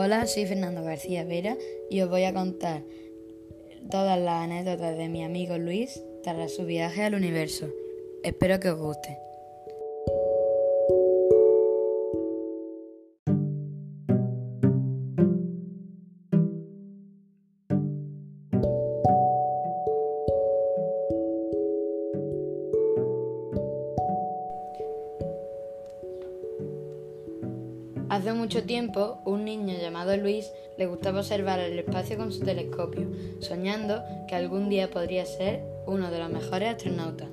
Hola, soy Fernando García Vera y os voy a contar todas las anécdotas de mi amigo Luis tras su viaje al universo. Espero que os guste. Hace mucho tiempo, un niño llamado Luis le gustaba observar el espacio con su telescopio, soñando que algún día podría ser uno de los mejores astronautas.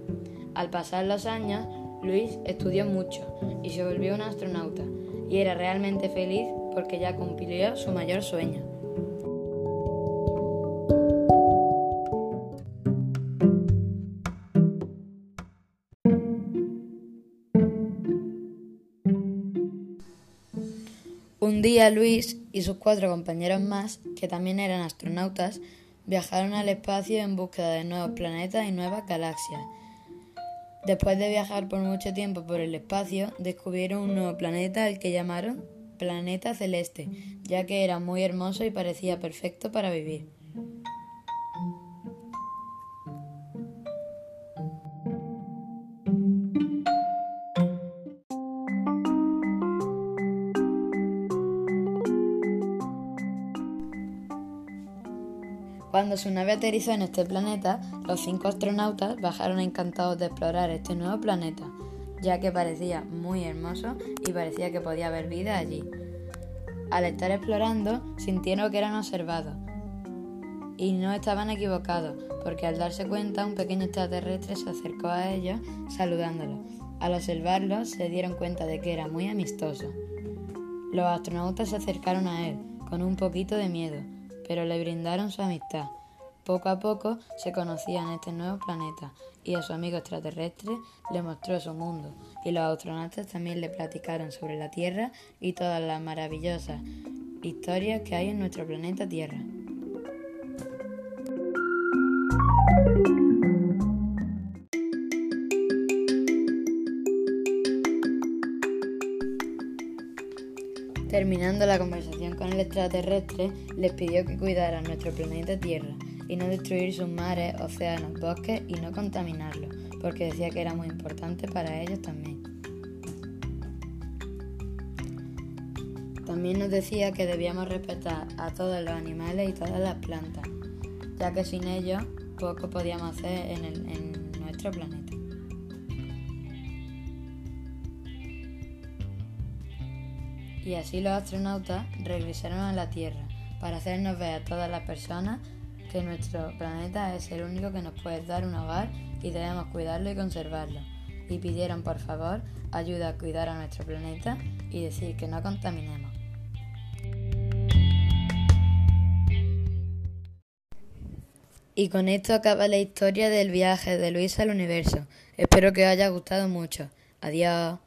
Al pasar los años, Luis estudió mucho y se volvió un astronauta, y era realmente feliz porque ya cumplió su mayor sueño. Un día Luis y sus cuatro compañeros más, que también eran astronautas, viajaron al espacio en búsqueda de nuevos planetas y nuevas galaxias. Después de viajar por mucho tiempo por el espacio, descubrieron un nuevo planeta al que llamaron Planeta Celeste, ya que era muy hermoso y parecía perfecto para vivir. Cuando su nave aterrizó en este planeta, los cinco astronautas bajaron encantados de explorar este nuevo planeta, ya que parecía muy hermoso y parecía que podía haber vida allí. Al estar explorando, sintieron que eran observados. Y no estaban equivocados, porque al darse cuenta un pequeño extraterrestre se acercó a ellos saludándolos. Al observarlo se dieron cuenta de que era muy amistoso. Los astronautas se acercaron a él, con un poquito de miedo, pero le brindaron su amistad. Poco a poco se conocían este nuevo planeta y a su amigo extraterrestre le mostró su mundo y los astronautas también le platicaron sobre la Tierra y todas las maravillosas historias que hay en nuestro planeta Tierra. Terminando la conversación con el extraterrestre, les pidió que cuidaran nuestro planeta Tierra y no destruir sus mares, océanos, bosques y no contaminarlos, porque decía que era muy importante para ellos también. También nos decía que debíamos respetar a todos los animales y todas las plantas, ya que sin ellos poco podíamos hacer en, en nuestro planeta. Y así los astronautas regresaron a la Tierra para hacernos ver a todas las personas que nuestro planeta es el único que nos puede dar un hogar y debemos cuidarlo y conservarlo. Y pidieron por favor ayuda a cuidar a nuestro planeta y decir que no contaminemos. Y con esto acaba la historia del viaje de Luis al universo. Espero que os haya gustado mucho. Adiós.